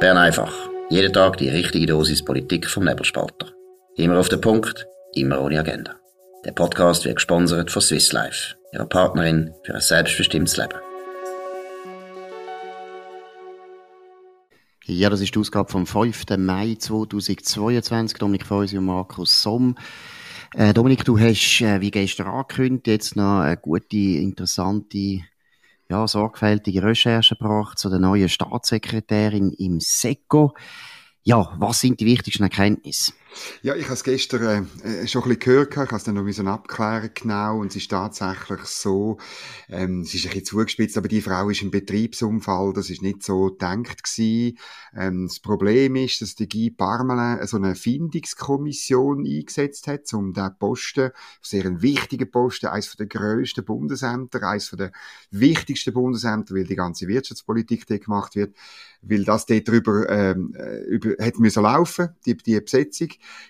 Bern einfach. Jeden Tag die richtige Dosis Politik vom Nebelspalter. Immer auf den Punkt, immer ohne Agenda. Der Podcast wird gesponsert von Swiss Life, ihrer Partnerin für ein selbstbestimmtes Leben. Ja, das ist die Ausgabe vom 5. Mai 2022. Dominik Feusi und Markus Somm. Äh, Dominik, du hast, äh, wie gestern angekündigt, jetzt noch eine gute, interessante ja, sorgfältige Recherche gebracht zu der neuen Staatssekretärin im SECO. Ja, was sind die wichtigsten Erkenntnisse? Ja, ich habe es gestern äh, schon ein bisschen gehört, ich habe es dann noch so abklären genau und es ist tatsächlich so, ähm, es ist ein bisschen zugespitzt, aber die Frau ist im Betriebsunfall, das ist nicht so gedacht gewesen. Ähm, das Problem ist, dass die Guy Parmelin so eine Findungskommission eingesetzt hat, um den Posten, sehr einen wichtigen Posten, eines der grössten Bundesämter, eines der wichtigsten Bundesämter, weil die ganze Wirtschaftspolitik dort gemacht wird, weil das dort drüber, ähm, äh, über, hätte müssen laufen, die, die Besetzung.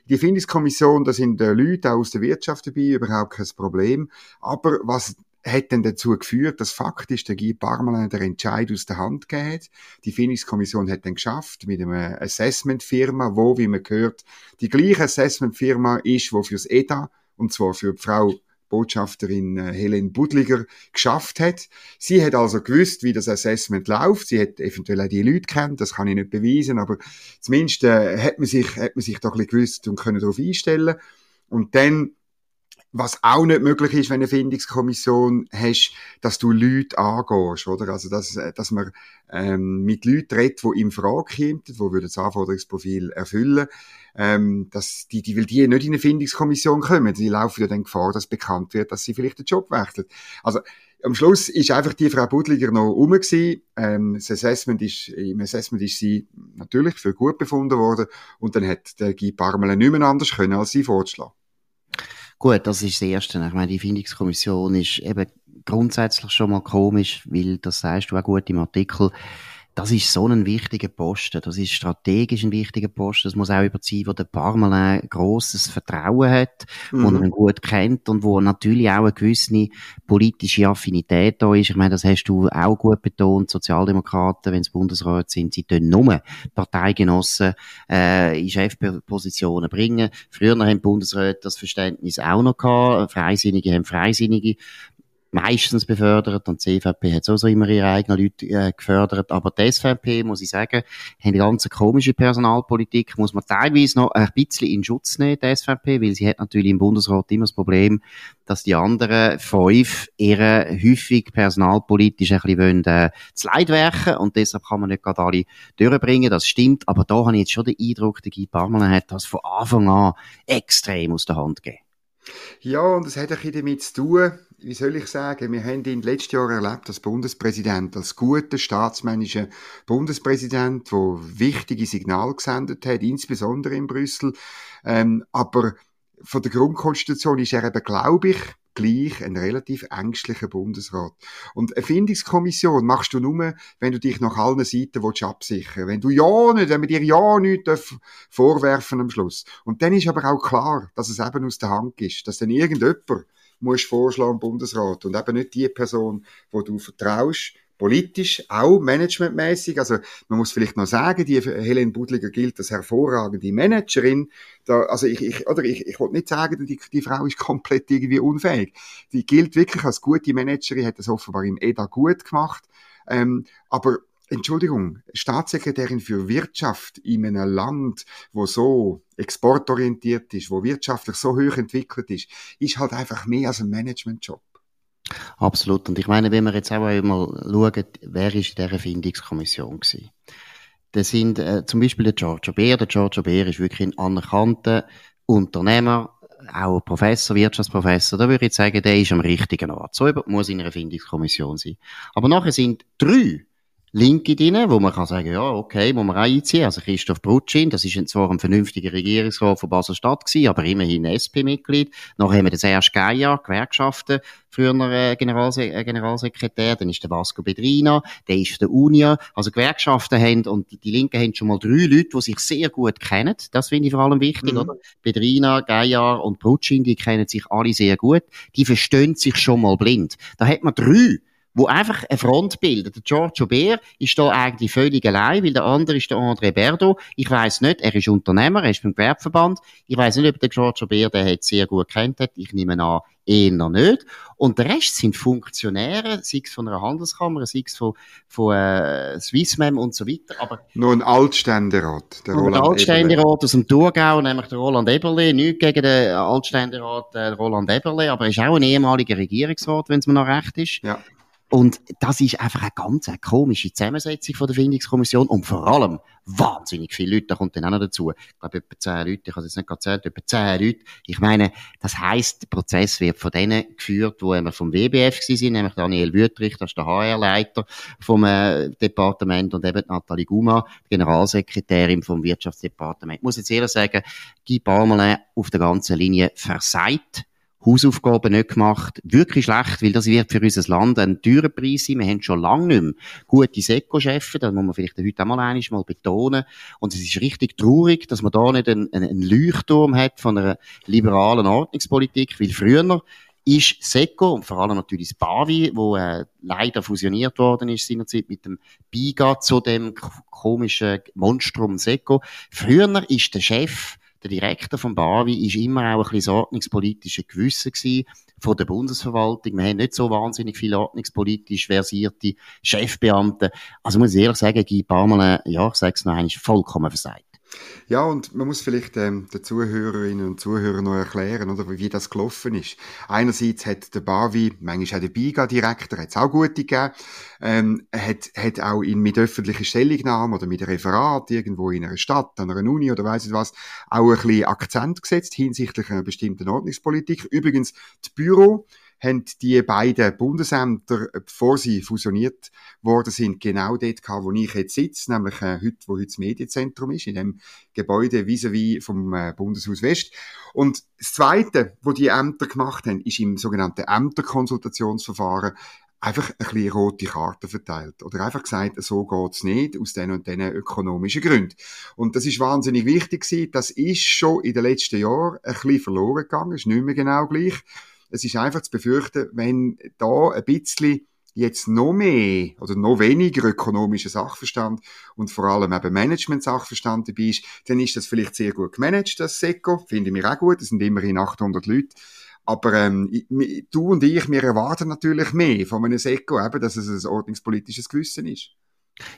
Die Findungskommission, da sind äh, Leute auch aus der Wirtschaft dabei, überhaupt kein Problem. Aber was hat denn dazu geführt, dass faktisch der Guy Parmelin der Entscheid aus der Hand hat. Die Findungskommission hat dann geschafft mit einer Assessment-Firma, wo, wie man gehört, die gleiche Assessment-Firma ist, wo fürs EDA, und zwar für die Frau Botschafterin äh, Helen Budliger geschafft hat. Sie hat also gewusst, wie das Assessment läuft. Sie hat eventuell auch die Leute kennt, das kann ich nicht beweisen, aber zumindest äh, hat man sich, hat man sich doch ein bisschen gewusst und können darauf einstellen. Und dann was auch nicht möglich ist, wenn du eine Findungskommission hast, dass du Leute angehst, oder? Also, dass, dass man ähm, mit Leuten redet, die in Frage kommen, die das Anforderungsprofil erfüllen ähm, dass die, die, weil die nicht in eine Findungskommission kommen, die laufen ja dann Gefahr, dass bekannt wird, dass sie vielleicht den Job wechseln. Also, am Schluss ist einfach die Frau Budliger noch rum gewesen. Ähm, das Assessment ist, Im Assessment ist sie natürlich für gut befunden worden und dann hat der Guy Parmelin nicht mehr anders können, als sie vorzuschlagen. Gut, das ist das Erste. Ich meine, die Findungskommission ist eben grundsätzlich schon mal komisch, weil, das sagst du auch gut im Artikel, das ist so ein wichtiger Posten. Das ist strategisch ein wichtiger Posten. Das muss auch über sein, wo der Parmelin grosses Vertrauen hat, mhm. wo er ihn gut kennt und wo natürlich auch eine gewisse politische Affinität da ist. Ich meine, das hast du auch gut betont. Sozialdemokraten, wenn es Bundesrat sind, sie tun nur Parteigenossen äh, in Chefpositionen bringen. Früher haben Bundesräte das Verständnis auch noch gehabt. Freisinnige haben Freisinnige meistens befördert und die CVP hat sowieso immer ihre eigenen Leute äh, gefördert, aber die SVP, muss ich sagen, hat eine ganz komische Personalpolitik, muss man teilweise noch ein bisschen in Schutz nehmen, die SVP, weil sie hat natürlich im Bundesrat immer das Problem, dass die anderen fünf ihre häufig personalpolitisch ein bisschen wollen, äh, zu Leid werken und deshalb kann man nicht gerade alle durchbringen, das stimmt, aber da habe ich jetzt schon den Eindruck, der Guy Parmelin hat das von Anfang an extrem aus der Hand gegeben. Ja, und es hat ein bisschen damit zu tun, wie soll ich sagen, wir haben ihn letztes Jahr erlebt als Bundespräsident, als guter staatsmännischer Bundespräsident, der wichtige Signale gesendet hat, insbesondere in Brüssel. Ähm, aber von der Grundkonstitution ist er eben, glaube ich, gleich ein relativ ängstlicher Bundesrat. Und eine Findungskommission machst du nur, wenn du dich nach allen Seiten willst absichern Wenn du ja nicht, wenn wir dir ja nichts vorwerfen am Schluss. Und dann ist aber auch klar, dass es eben aus der Hand ist, dass dann irgendjemand musst vorschlagen im Bundesrat und eben nicht die Person, wo du vertraust, politisch, auch managementmäßig. Also man muss vielleicht noch sagen, die Helen Budliger gilt als hervorragende Managerin. Da, also ich, ich oder ich, ich wollte nicht sagen, die, die Frau ist komplett irgendwie unfähig. Die gilt wirklich als gute Managerin, hat das offenbar im EDA gut gemacht. Ähm, aber Entschuldigung, Staatssekretärin für Wirtschaft in einem Land, wo so exportorientiert ist, wo wirtschaftlich so hoch entwickelt ist, ist halt einfach mehr als ein Managementjob. Absolut. Und ich meine, wenn wir jetzt auch einmal schauen, wer ist in dieser Findungskommission gewesen? Das sind äh, zum Beispiel der Giorgio Beer. Der Giorgio Beer ist wirklich ein anerkannter Unternehmer, auch Professor, Wirtschaftsprofessor. Da würde ich sagen, der ist am richtigen Ort. So muss in einer Findungskommission sein. Aber nachher sind drei Linke drin, wo man kann sagen, ja, okay, muss man auch einziehen. Also Christoph Brutschin, das ist zwar ein vernünftiger Regierungsrat von Basel-Stadt gewesen, aber immerhin SP-Mitglied. Nachher haben wir den Serge Geier, Gewerkschaften, früher äh, Generalse äh, Generalsekretär. Dann ist der Vasco Bedrina, der ist der Unia. Also Gewerkschaften haben, und die Linken haben schon mal drei Leute, die sich sehr gut kennen. Das finde ich vor allem wichtig, mhm. oder? Bedrina, Geier und Brutschin, die kennen sich alle sehr gut. Die verstehen sich schon mal blind. Da hat man drei wo einfach eine Front bildet. Der Giorgio Beer ist da eigentlich völlig allein, weil der andere ist der André Berdo. Ich weiß nicht, er ist Unternehmer, er ist beim Gewerbeverband. Ich weiß nicht, ob der Giorgio Beer den hat sehr gut kennt hat. Ich nehme an, eher nicht. Und der Rest sind Funktionäre, sei es von einer Handelskammer, sei es von, von äh, Swissmem und so weiter. Aber Nur ein Altständerat, der Roland Ein Altständerat aus dem Thurgau, nämlich der Roland Eberle. Nicht gegen den Altständerat äh, Roland Eberle, aber er ist auch ein ehemaliger Regierungsrat, wenn es mir noch recht ist. Ja. Und das ist einfach eine ganz eine komische Zusammensetzung von der Findungskommission und vor allem wahnsinnig viele Leute, da kommt dann auch noch dazu. Ich glaube, etwa zehn Leute, ich habe es jetzt nicht gezählt, etwa zehn Leute. Ich meine, das heisst, der Prozess wird von denen geführt, die immer vom WBF sind, nämlich Daniel Wüttrich, das ist der HR-Leiter vom äh, Departement und eben Nathalie Guma, Generalsekretärin vom Wirtschaftsdepartement. Ich muss jetzt ehrlich sagen, Guy Parmelin auf der ganzen Linie versagt Hausaufgaben nicht gemacht. Wirklich schlecht, weil das wird für unser Land ein teurer Preis sein. Wir haben schon lange nicht mehr gute Seko-Chefs, das muss man vielleicht heute einmal einmal betonen. Und es ist richtig traurig, dass man da nicht einen, einen Leuchtturm hat von einer liberalen Ordnungspolitik, weil früher ist Seco und vor allem natürlich das Bavi, wo äh, leider fusioniert worden ist seinerzeit mit dem Biga zu dem komischen Monstrum Seco. Früher ist der Chef der Direktor von Bavi ist immer auch ein bisschen ordnungspolitische Gewissen gewesen von der Bundesverwaltung. Wir haben nicht so wahnsinnig viele ordnungspolitisch versierte Chefbeamte. Also muss ich ehrlich sagen, Guy Parmelin, ja, ich sage es noch einmal, vollkommen versagt. Ja, und man muss vielleicht ähm, den Zuhörerinnen und Zuhörern noch erklären, oder, wie das gelaufen ist. Einerseits hat der Bavi, manchmal auch der BIGA-Direktor, hat es auch gute gegeben, ähm, hat, hat auch in, mit öffentlichen Stellungnahmen oder mit Referat irgendwo in einer Stadt, an einer Uni oder weiss ich was, auch ein bisschen Akzent gesetzt hinsichtlich einer bestimmten Ordnungspolitik. Übrigens, das Büro haben die beiden Bundesämter, äh, bevor sie fusioniert worden sind, genau dort gehabt, wo ich jetzt sitze, nämlich äh, heute, wo heute das Medienzentrum ist, in dem Gebäude vis-à-vis -vis vom äh, Bundeshaus West. Und das Zweite, wo die Ämter gemacht haben, ist im sogenannten Ämterkonsultationsverfahren einfach ein bisschen rote Karten verteilt. Oder einfach gesagt, so geht's nicht, aus den und den ökonomischen Gründen. Und das ist wahnsinnig wichtig gewesen. Das ist schon in den letzten Jahren ein bisschen verloren gegangen. Ist nicht mehr genau gleich. Es ist einfach zu befürchten, wenn da ein bisschen jetzt noch mehr oder noch weniger ökonomischer Sachverstand und vor allem eben Management-Sachverstand dabei ist, dann ist das vielleicht sehr gut gemanagt, das SECO. Finde ich auch gut. Es sind immerhin 800 Leute. Aber ähm, du und ich, wir erwarten natürlich mehr von einem SECO, eben, dass es ein ordnungspolitisches Gewissen ist.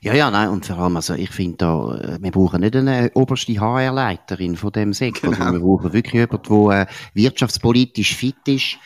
Ja, ja, nein, und vor allem, also ich finde da, äh, wir brauchen nicht eine oberste HR-Leiterin von dem Sektor, genau. wir brauchen wirklich jemanden, der äh, wirtschaftspolitisch fit ist,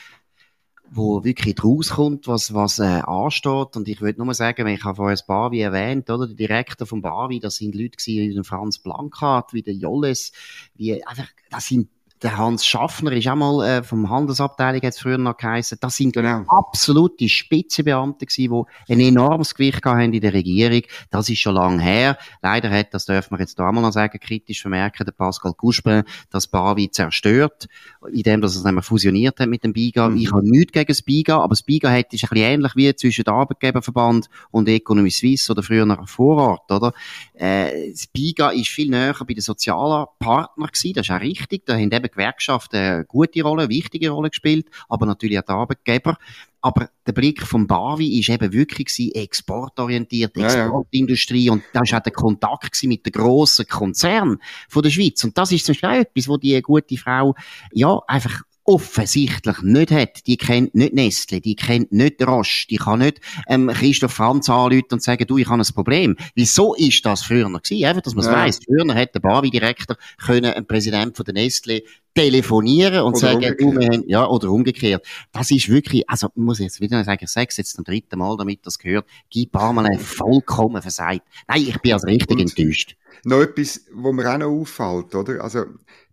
wo wirklich rauskommt, was, was äh, ansteht. Und ich würde nur sagen, ich habe vorher das Bavi erwähnt, oder? Der Direktor vom Bavi, das sind Leute gewesen, wie der Franz Blankhardt, wie der Jolles, wie einfach, das sind der Hans Schaffner ist auch mal äh, vom Handelsabteilung jetzt früher noch geheißen. Das sind genau. absolute Spitzenbeamte gewesen, die ein enormes Gewicht haben in der Regierung. Das ist schon lange her. Leider hat, das dürfen wir jetzt da mal noch sagen, kritisch vermerken, der Pascal Couspin das Bavi zerstört, indem dass es nämlich fusioniert hat mit dem BIGA. Mhm. Ich habe nichts gegen das BIGA, aber das BIGA hat, ist ein bisschen ähnlich wie zwischen dem Arbeitgeberverband und Economy Suisse oder früher nach Vorort, oder? Äh, das BIGA ist viel näher bei den sozialen Partnern gewesen, das ist auch richtig. Da haben eben Gewerkschaften eine gute Rolle, eine wichtige Rolle gespielt, aber natürlich auch die Arbeitgeber. Aber der Blick vom Bavi ist eben wirklich exportorientiert, Exportindustrie. Ja, ja. Und da war auch der Kontakt mit den grossen Konzernen von der Schweiz. Und das ist zum Beispiel auch etwas, wo die gute Frau, ja, einfach offensichtlich nicht hat, die kennt nicht Nestle, die kennt nicht Roche, die kann nicht ähm, Christoph Franz anrufen und sagen, du, ich habe ein Problem. Wieso ist das früher gewesen? Einfach, dass man es ja. weiss. Früher hat der Bavi-Direktor können ein Präsident von der Nestle telefonieren und oder sagen, du, wir haben, ja, oder umgekehrt. Das ist wirklich, also, muss ich jetzt wieder sagen, ich sage es jetzt zum dritten Mal, damit das gehört, gib Parmelin vollkommen versagt. Nein, ich bin also richtig und enttäuscht. Noch etwas, wo mir auch noch auffällt, oder? Also,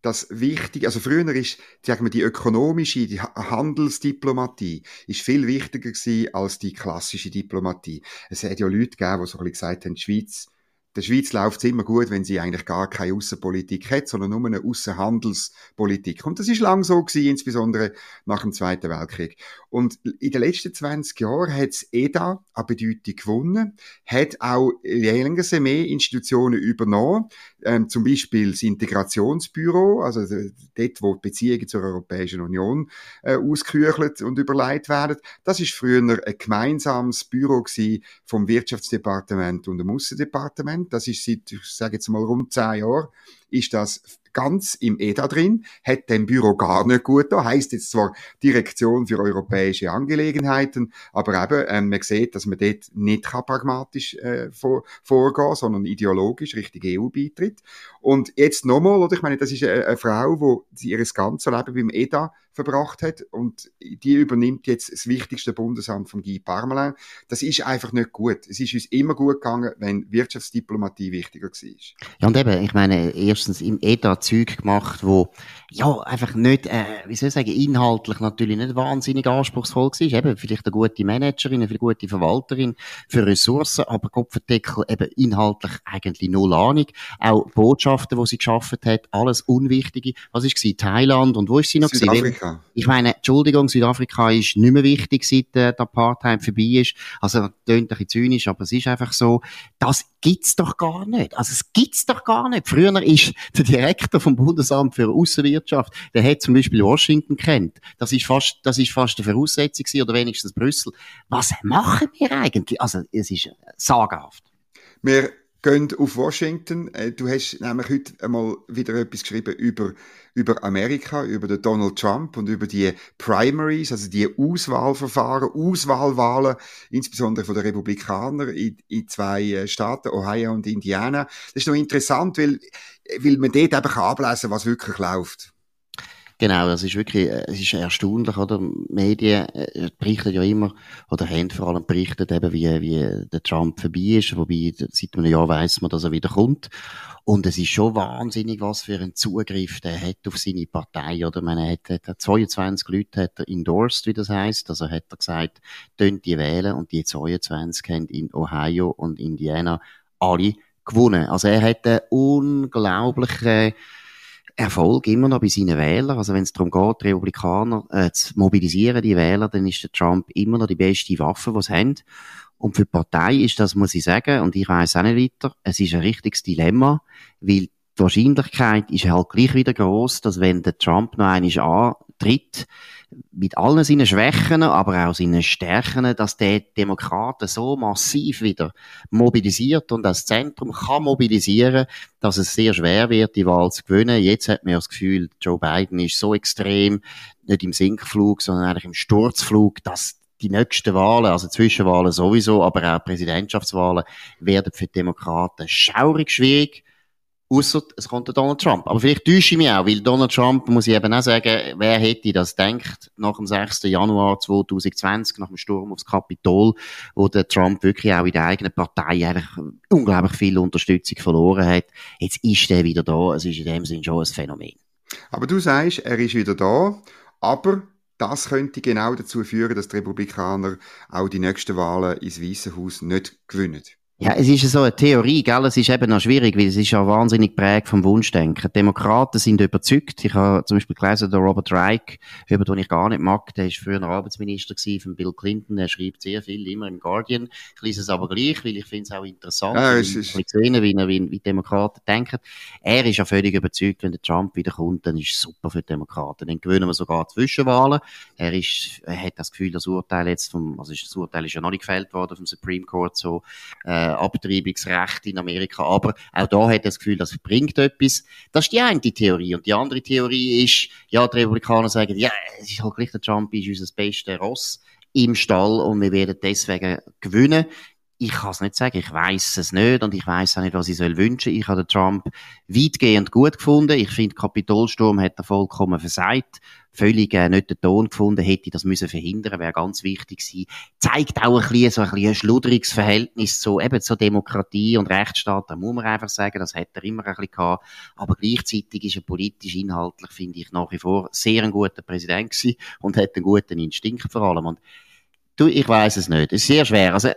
das Wichtige, also früher ist, sagen wir, die ökonomische, die Handelsdiplomatie ist viel wichtiger gewesen als die klassische Diplomatie. Es hat ja Leute gegeben, die so ein bisschen gesagt haben, die Schweiz der Schweiz läuft es immer gut, wenn sie eigentlich gar keine Außenpolitik hat, sondern nur eine Außenhandelspolitik. Und das ist lang so gewesen, insbesondere nach dem Zweiten Weltkrieg. Und in den letzten 20 Jahren hat es EDA an Bedeutung gewonnen, hat auch länger mehr Institutionen übernommen, ähm, zum Beispiel das Integrationsbüro, also dort, wo die Beziehungen zur Europäischen Union äh, ausküchelt und überlegt werden. Das ist früher ein gemeinsames Büro vom Wirtschaftsdepartement und dem Aussendepartement. Das ist seit, ich sage jetzt mal, rund zehn Jahren, ist das ganz im EDA drin, hat dem Büro gar nicht gut da, heisst jetzt zwar Direktion für europäische Angelegenheiten, aber eben, ähm, man sieht, dass man dort nicht pragmatisch äh, vor, vorgehen sondern ideologisch Richtung EU beitritt. Und jetzt nochmal, oder ich meine, das ist eine, eine Frau, die ihr ganzes Leben beim EDA verbracht hat und die übernimmt jetzt das wichtigste Bundesamt von Guy Parmelin. Das ist einfach nicht gut. Es ist uns immer gut gegangen, wenn Wirtschaftsdiplomatie wichtiger war. Ja, und eben, ich meine, erstens im EDA Zeug gemacht, wo ja einfach nicht, äh, wie soll ich sagen, inhaltlich natürlich nicht wahnsinnig anspruchsvoll war. Eben vielleicht eine gute Managerin, eine gute Verwalterin für Ressourcen, aber Kopfendeckel eben inhaltlich eigentlich null Ahnung. Auch Botschaften, die sie geschaffen hat, alles Unwichtige. Was ist sie? Thailand und wo ist sie noch? Südafrika. Ich meine, Entschuldigung, Südafrika ist nicht mehr wichtig, seit äh, der Apartheid vorbei ist. Also, klingt ein bisschen zynisch, aber es ist einfach so. Das gibt's doch gar nicht. Also, es gibt's doch gar nicht. Früher ist der Direktor vom Bundesamt für Außenwirtschaft, der hat zum Beispiel Washington kennt. Das ist fast, das ist fast eine Voraussetzung gewesen, oder wenigstens Brüssel. Was machen wir eigentlich? Also, es ist sagenhaft. Wir gehen auf Washington. Äh, du hast nämlich heute einmal wieder etwas geschrieben über, über Amerika, über den Donald Trump und über die Primaries, also die Auswahlverfahren, Auswahlwahlen, insbesondere von den Republikanern in, in zwei äh, Staaten, Ohio und Indiana. Das ist noch interessant, weil, weil man dort eben ablesen kann, was wirklich läuft. Genau, das ist wirklich, äh, es ist erstaunlich, oder? Medien äh, berichten ja immer, oder haben vor allem berichtet eben, wie, wie der Trump vorbei ist, wobei seit einem Jahr weiß man, dass er wieder kommt. Und es ist schon wahnsinnig, was für einen Zugriff der hat auf seine Partei, oder? Man hat, hat 22 Leute hat er endorsed, wie das heißt. Also hat er gesagt, könnt die wählen, und die 22 haben in Ohio und Indiana alle gewonnen. Also er hat eine unglaubliche, Erfolg immer noch bei seinen Wählern. Also wenn es darum geht, Republikaner äh, zu mobilisieren, die Wähler, dann ist der Trump immer noch die beste Waffe, die sie haben. Und für die Partei ist das, muss ich sagen, und ich weiß auch nicht weiter, es ist ein richtiges Dilemma, weil die Wahrscheinlichkeit ist halt gleich wieder groß, dass wenn der Trump noch einmal antritt, mit allen seinen Schwächen, aber auch seinen Stärken, dass der Demokraten so massiv wieder mobilisiert und das Zentrum kann mobilisieren, dass es sehr schwer wird, die Wahl zu gewinnen. Jetzt hat man das Gefühl, Joe Biden ist so extrem, nicht im Sinkflug, sondern eigentlich im Sturzflug, dass die nächsten Wahlen, also Zwischenwahlen sowieso, aber auch Präsidentschaftswahlen, werden für die Demokraten schaurig schwierig. Ausser es kommt der Donald Trump. Aber vielleicht täusche ich mich auch, weil Donald Trump, muss ich eben auch sagen, wer hätte das denkt, nach dem 6. Januar 2020, nach dem Sturm aufs Kapitol, wo der Trump wirklich auch in der eigenen Partei eigentlich unglaublich viel Unterstützung verloren hat. Jetzt ist er wieder da. Es ist in dem Sinn schon ein Phänomen. Aber du sagst, er ist wieder da, aber das könnte genau dazu führen, dass die Republikaner auch die nächsten Wahlen ins Weiße Haus nicht gewinnen. Ja, es ist so eine Theorie, gell? Es ist eben noch schwierig, weil es ist ja wahnsinnig prägt vom Wunschdenken. Die Demokraten sind überzeugt. Ich habe zum Beispiel gelesen, der Robert Reich, über den ich gar nicht mag, der ist früher Arbeitsminister von Bill Clinton. Er schreibt sehr viel, immer im Guardian. Ich lese es aber gleich, weil ich finde es auch interessant. Ja, es ist... Ich sehe, wie, wie, wie Demokraten denken. Er ist ja völlig überzeugt, wenn der Trump wieder kommt, dann ist es super für die Demokraten. Dann gewöhnen wir sogar Zwischenwahlen. Er ist, er hat das Gefühl, das Urteil jetzt vom, also das Urteil ist ja noch nicht gefällt worden vom Supreme Court, so, äh, Abtreibungsrecht in Amerika. Aber auch da hat er das Gefühl, das bringt etwas. Das ist die eine Theorie. Und die andere Theorie ist, ja, die Republikaner sagen, ja, es ist halt gleich, der Trump ist unser bester Ross im Stall und wir werden deswegen gewinnen. Ich kann es nicht sagen, ich weiß es nicht und ich weiß auch nicht, was ich soll wünschen. Ich habe den Trump weitgehend gut gefunden. Ich finde, Kapitolsturm hat er vollkommen versagt völlig äh, nicht den Ton gefunden, hätte das müssen verhindern, wäre ganz wichtig gewesen. Zeigt auch ein bisschen so ein, bisschen ein schludriges Verhältnis zu eben zur Demokratie und Rechtsstaat. Da muss man einfach sagen, das hat er immer ein bisschen gehabt. Aber gleichzeitig ist er politisch, inhaltlich, finde ich, nach wie vor sehr ein guter Präsident gewesen und hat einen guten Instinkt vor allem. Und du, ich weiß es nicht. Es ist sehr schwer. Also,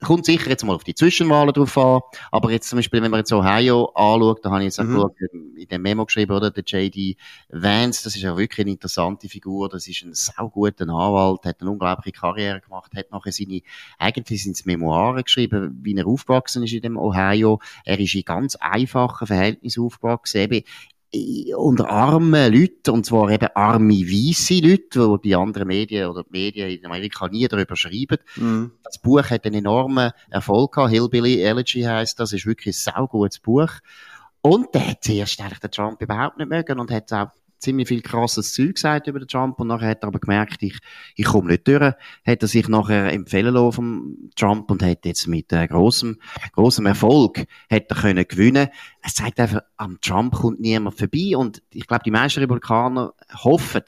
kommt sicher jetzt mal auf die Zwischenwahlen drauf an, aber jetzt zum Beispiel, wenn man jetzt Ohio anschaut, da habe ich jetzt auch mhm. geschaut, in dem Memo geschrieben, oder, der J.D. Vance, das ist ja wirklich eine interessante Figur, das ist ein sauguter Anwalt, hat eine unglaubliche Karriere gemacht, hat nachher seine, eigentlich sind es Memoiren geschrieben, wie er aufgewachsen ist in dem Ohio, er ist in ganz einfachen Verhältnissen aufgewachsen, eben unter armen Leuten, und zwar eben arme weisse Leute, die die anderen Medien oder die Medien in Amerika nie darüber schreiben. Mm. Das Buch hat einen enormen Erfolg gehabt. Hillbilly Elegy heisst das, ist wirklich ein saugutes Buch. Und der hat zuerst eigentlich den Trump überhaupt nicht mögen und hat auch ziemlich viel krasses Zeug gesagt über den Trump und nachher hat er aber gemerkt, ich, ich komme nicht durch. Hat er sich nachher empfehlen lassen vom Trump und hat jetzt mit äh, großem, großem Erfolg hat können gewinnen. Es zeigt einfach, am Trump kommt niemand vorbei und ich glaube, die meisten Republikaner hoffen,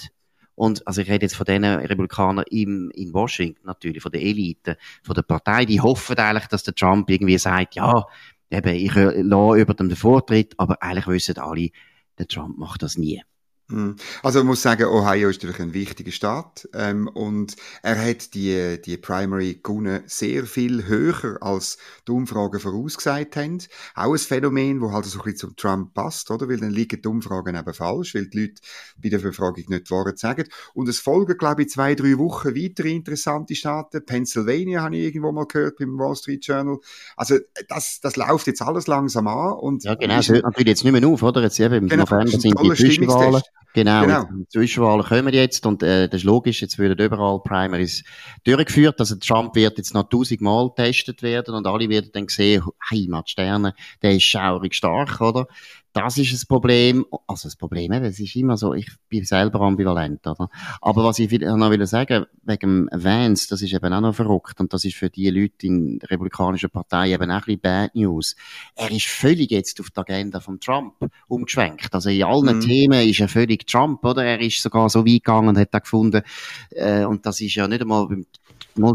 und, also ich rede jetzt von den Republikanern in, in Washington natürlich, von der Elite, von der Partei, die hoffen eigentlich, dass der Trump irgendwie sagt, ja, eben, ich äh, lasse über den Vortritt, aber eigentlich wissen alle, der Trump macht das nie. Hm. Also man muss sagen, Ohio ist natürlich ein wichtiger Staat ähm, und er hat die, die Primary gewonnen sehr viel höher als die Umfragen vorausgesagt haben. Auch ein Phänomen, wo halt so ein bisschen zum Trump passt, oder? Weil dann liegen die Umfragen eben falsch, weil die Leute bei der Befragung nicht die Wahrheit sagen. Und es folgen, glaube ich, zwei, drei Wochen weitere interessante Staaten. Pennsylvania habe ich irgendwo mal gehört beim Wall Street Journal. Also das, das läuft jetzt alles langsam an. Und ja genau, es hört natürlich jetzt nicht mehr auf, oder? Jetzt eben im genau, November sind die Zwischenwahlen. Genau, genau. Zwischenwahlen kommen jetzt und äh, das ist logisch, jetzt werden überall Primaries durchgeführt. Also Trump wird jetzt noch tausendmal getestet werden und alle werden dann sehen, Heimatsterne, der ist schaurig stark, oder? Das ist das Problem. Also das Problem, es ist immer so, ich bin selber ambivalent, oder? Aber was ich noch will sagen, wegen Vance, das ist eben auch noch verrückt und das ist für die Leute in der Republikanischen Partei eben auch ein bisschen Bad News. Er ist völlig jetzt auf die Agenda von Trump umgeschwenkt. Also in allen mhm. Themen ist er völlig Trump, oder? Er ist sogar so weit gegangen und hat da gefunden, äh, und das ist ja nicht einmal beim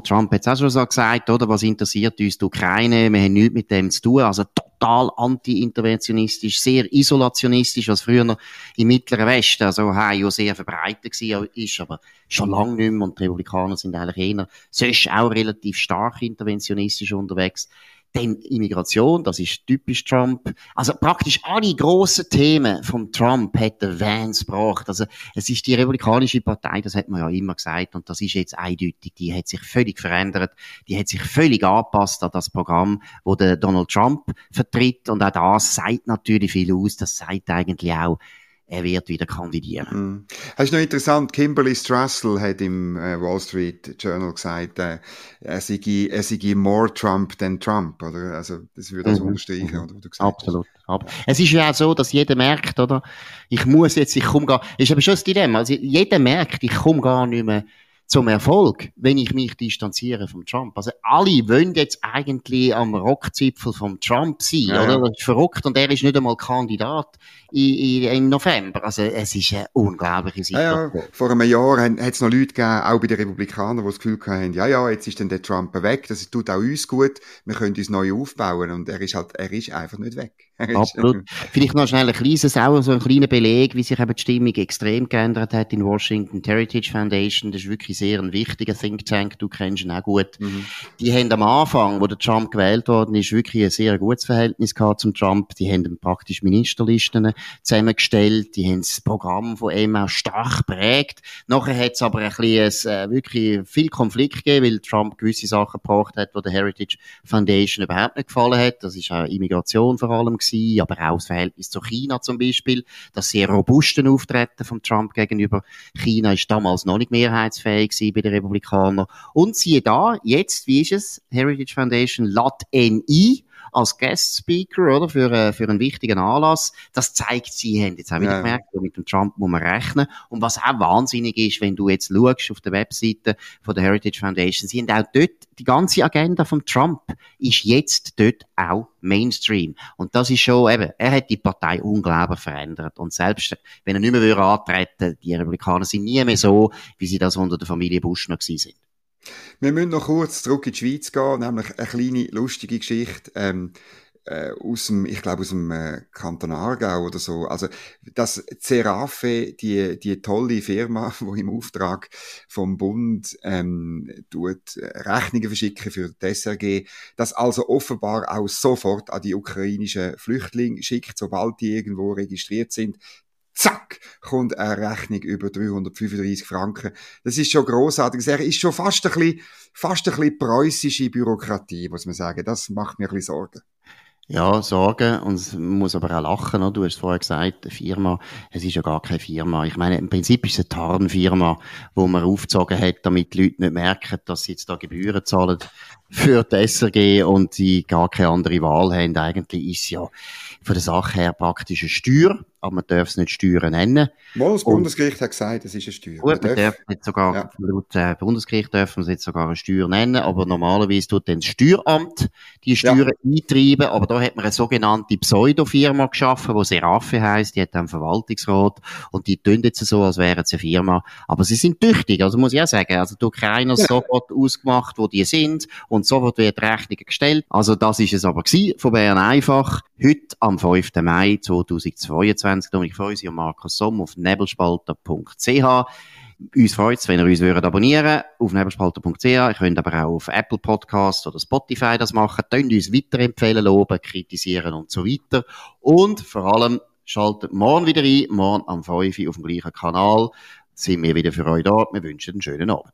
Trump hat es auch schon so gesagt, oder? Was interessiert uns die Ukraine? Wir haben nichts mit dem zu tun. Also total anti-interventionistisch, sehr isolationistisch, was früher im Mittleren Westen, also Ohio sehr verbreitet war, ist, aber schon lange nicht mehr. Und die Republikaner sind eigentlich eher, sonst auch relativ stark interventionistisch unterwegs. Dann Immigration, das ist typisch Trump. Also praktisch alle grossen Themen vom Trump hat der Vance gebracht. Also es ist die Republikanische Partei, das hat man ja immer gesagt, und das ist jetzt eindeutig, die hat sich völlig verändert, die hat sich völlig angepasst an das Programm, wo der Donald Trump vertritt, und auch das sagt natürlich viel aus, das sagt eigentlich auch, er wird wieder kandidieren. Mm. Das ist noch interessant, Kimberly Strassel hat im äh, Wall Street Journal gesagt, äh, er, sei, er sei more Trump than Trump, oder? Also, das würde das mhm. unterstreichen, mhm. oder? Du gesagt Absolut. Hast. Es ist ja auch so, dass jeder merkt, oder? Ich muss jetzt, ich komme gar, ist aber schon das Dilemma. Also, jeder merkt, ich komme gar nicht mehr zum Erfolg, wenn ich mich distanziere vom Trump. Also alle wollen jetzt eigentlich am Rockzipfel vom Trump sein, ja, oder? Das ist verrückt und er ist nicht einmal Kandidat im November. Also es ist eine unglaubliche Situation. Ja, ja. Vor einem Jahr hat es noch Leute gegeben, auch bei den Republikanern, die das Gefühl hatten, ja, ja, jetzt ist dann der Trump weg, das tut auch uns gut, wir können uns neu aufbauen und er ist halt, er ist einfach nicht weg. Absolut. Vielleicht noch schnell ein kleines, auch so ein kleiner Beleg, wie sich eben die Stimmung extrem geändert hat in Washington. Die Heritage Foundation, das ist wirklich sehr ein wichtiger Think Tank, du kennst ihn auch gut. Mhm. Die haben am Anfang, wo der Trump gewählt worden ist, wirklich ein sehr gutes Verhältnis gehabt zum Trump. Die haben praktisch Ministerlisten zusammengestellt, die haben das Programm von ihm auch stark prägt. Nachher hat es aber ein bisschen, äh, wirklich viel Konflikt gegeben, weil Trump gewisse Sachen gebracht hat, die der Heritage Foundation überhaupt nicht gefallen hat. Das ist auch Immigration vor allem gewesen, aber auch das Verhältnis zu China zum Beispiel. Das sehr robuste Auftreten von Trump gegenüber China ist damals noch nicht mehrheitsfähig gewesen bei den Republikanern. Und siehe da, jetzt, wie ist es? Heritage Foundation ihn ein als Guest Speaker, oder? Für, äh, für einen wichtigen Anlass. Das zeigt, sie haben jetzt auch wieder ja. gemerkt, mit dem Trump muss man rechnen. Und was auch wahnsinnig ist, wenn du jetzt schaust auf der Webseite von der Heritage Foundation, sie haben auch dort, die ganze Agenda von Trump ist jetzt dort auch Mainstream. Und das ist schon eben, er hat die Partei unglaublich verändert. Und selbst wenn er nicht mehr antreten die Republikaner sind nie mehr so, wie sie das unter der Familie Bush noch gewesen sind. Wir müssen noch kurz zurück in die Schweiz gehen, nämlich eine kleine lustige Geschichte. Ähm, äh, aus dem, ich glaube aus dem äh, Kanton Aargau oder so. Also das Serafe, die die tolle Firma, wo im Auftrag vom Bund ähm, tut äh, Rechnungen verschicken für die SRG, das also offenbar auch sofort an die ukrainischen Flüchtlinge schickt, sobald die irgendwo registriert sind zack, kommt eine Rechnung über 335 Franken. Das ist schon großartig. Das ist schon fast ein bisschen, fast ein bisschen preußische Bürokratie, muss man sagen. Das macht mir ein bisschen Sorgen. Ja, Sorgen. Und man muss aber auch lachen. Oder? Du hast vorher gesagt, eine Firma, es ist ja gar keine Firma. Ich meine, im Prinzip ist es eine Tarnfirma, wo man aufgezogen hat, damit die Leute nicht merken, dass sie jetzt da Gebühren zahlen für die SRG und sie gar keine andere Wahl haben. Eigentlich ist ja von der Sache her praktisch eine Steuer, aber man darf es nicht Steuern nennen. Mal, das Bundesgericht hat gesagt, es ist eine Steuer. Gut, man darf, darf sogar, ja. laut äh, Bundesgericht dürfen wir es jetzt sogar eine Steuer nennen, aber normalerweise tut dann das Steueramt die Steuern ja. eintreiben, aber da hat man eine sogenannte Pseudofirma geschaffen, die Serafe heisst, die hat einen Verwaltungsrat und die tun jetzt so, als wären sie eine Firma, aber sie sind tüchtig, also muss ich auch sagen, also du keiner ja. sofort ausgemacht, wo die sind und sofort wird Rechnung gestellt, also das ist es aber gewesen, von Bern einfach, heute am 5. Mai 2022, Dominik Feusi und Markus Somm auf nebelspalter.ch uns freut es, wenn ihr uns würdet abonnieren auf nebelspalter.ch. Ihr könnt aber auch auf Apple Podcasts oder Spotify das machen. Könnt uns weiterempfehlen, loben, kritisieren und so weiter. Und vor allem schaltet morgen wieder ein, morgen am 5 Uhr auf dem gleichen Kanal. Sind wir wieder für euch da. Wir wünschen einen schönen Abend.